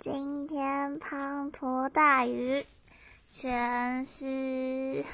今天滂沱大雨全是